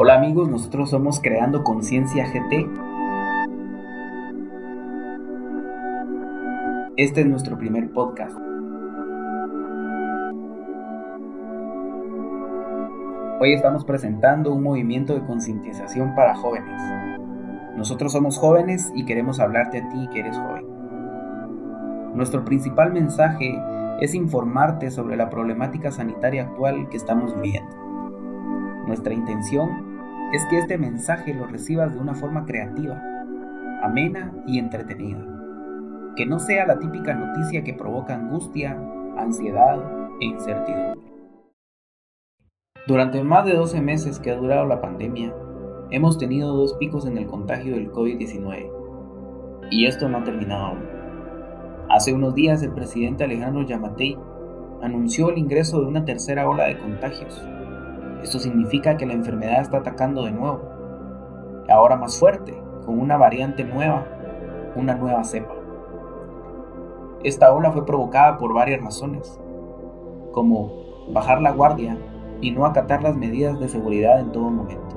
Hola amigos, nosotros somos Creando Conciencia GT. Este es nuestro primer podcast. Hoy estamos presentando un movimiento de concientización para jóvenes. Nosotros somos jóvenes y queremos hablarte a ti que eres joven. Nuestro principal mensaje es informarte sobre la problemática sanitaria actual que estamos viviendo. Nuestra intención es que este mensaje lo recibas de una forma creativa, amena y entretenida. Que no sea la típica noticia que provoca angustia, ansiedad e incertidumbre. Durante más de 12 meses que ha durado la pandemia, hemos tenido dos picos en el contagio del COVID-19. Y esto no ha terminado aún. Hace unos días el presidente Alejandro Yamatei anunció el ingreso de una tercera ola de contagios. Esto significa que la enfermedad está atacando de nuevo, ahora más fuerte, con una variante nueva, una nueva cepa. Esta ola fue provocada por varias razones, como bajar la guardia y no acatar las medidas de seguridad en todo momento,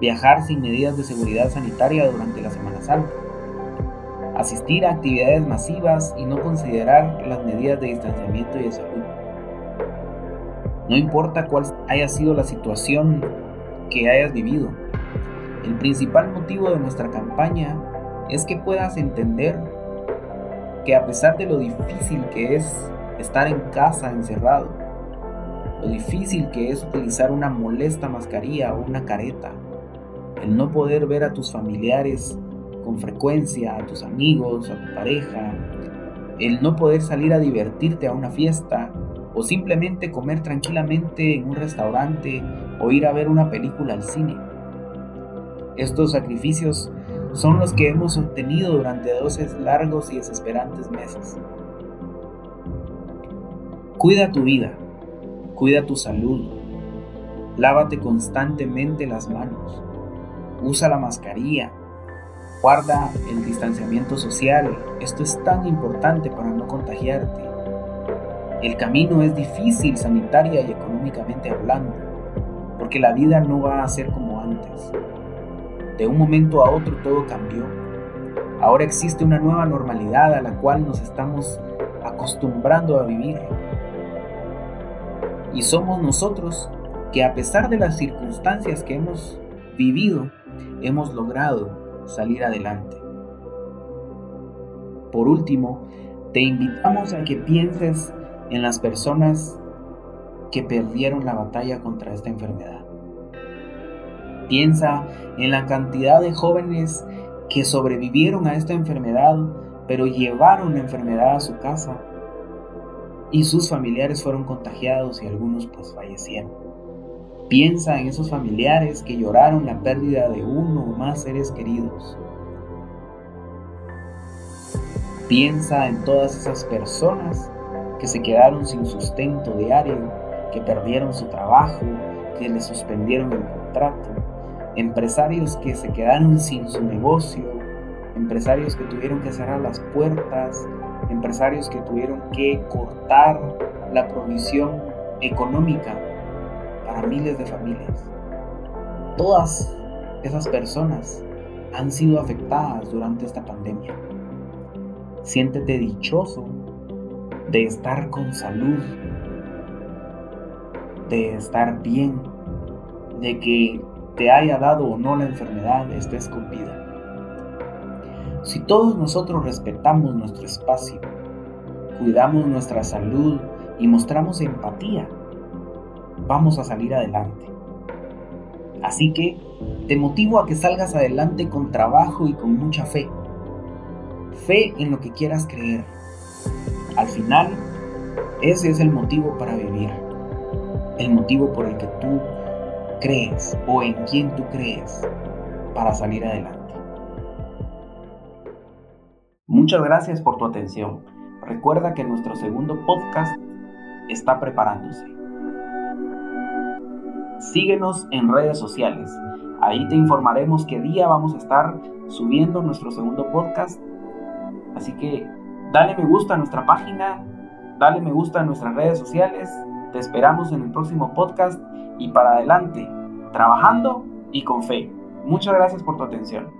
viajar sin medidas de seguridad sanitaria durante la Semana Santa, asistir a actividades masivas y no considerar las medidas de distanciamiento y de salud. No importa cuál haya sido la situación que hayas vivido, el principal motivo de nuestra campaña es que puedas entender que a pesar de lo difícil que es estar en casa encerrado, lo difícil que es utilizar una molesta mascarilla o una careta, el no poder ver a tus familiares con frecuencia a tus amigos, a tu pareja, el no poder salir a divertirte a una fiesta o simplemente comer tranquilamente en un restaurante o ir a ver una película al cine. Estos sacrificios son los que hemos obtenido durante 12 largos y desesperantes meses. Cuida tu vida, cuida tu salud, lávate constantemente las manos, usa la mascarilla, Guarda el distanciamiento social. Esto es tan importante para no contagiarte. El camino es difícil sanitaria y económicamente hablando, porque la vida no va a ser como antes. De un momento a otro todo cambió. Ahora existe una nueva normalidad a la cual nos estamos acostumbrando a vivir. Y somos nosotros que a pesar de las circunstancias que hemos vivido, hemos logrado salir adelante. Por último, te invitamos a que pienses en las personas que perdieron la batalla contra esta enfermedad. Piensa en la cantidad de jóvenes que sobrevivieron a esta enfermedad, pero llevaron la enfermedad a su casa y sus familiares fueron contagiados y algunos pues fallecieron. Piensa en esos familiares que lloraron la pérdida de uno o más seres queridos. Piensa en todas esas personas que se quedaron sin sustento diario, que perdieron su trabajo, que le suspendieron el contrato, empresarios que se quedaron sin su negocio, empresarios que tuvieron que cerrar las puertas, empresarios que tuvieron que cortar la provisión económica para miles de familias. Todas esas personas han sido afectadas durante esta pandemia. Siéntete dichoso de estar con salud, de estar bien, de que te haya dado o no la enfermedad, estés con vida. Si todos nosotros respetamos nuestro espacio, cuidamos nuestra salud y mostramos empatía, vamos a salir adelante. Así que te motivo a que salgas adelante con trabajo y con mucha fe. Fe en lo que quieras creer. Al final, ese es el motivo para vivir. El motivo por el que tú crees o en quien tú crees para salir adelante. Muchas gracias por tu atención. Recuerda que nuestro segundo podcast está preparándose. Síguenos en redes sociales. Ahí te informaremos qué día vamos a estar subiendo nuestro segundo podcast. Así que dale me gusta a nuestra página, dale me gusta a nuestras redes sociales. Te esperamos en el próximo podcast y para adelante, trabajando y con fe. Muchas gracias por tu atención.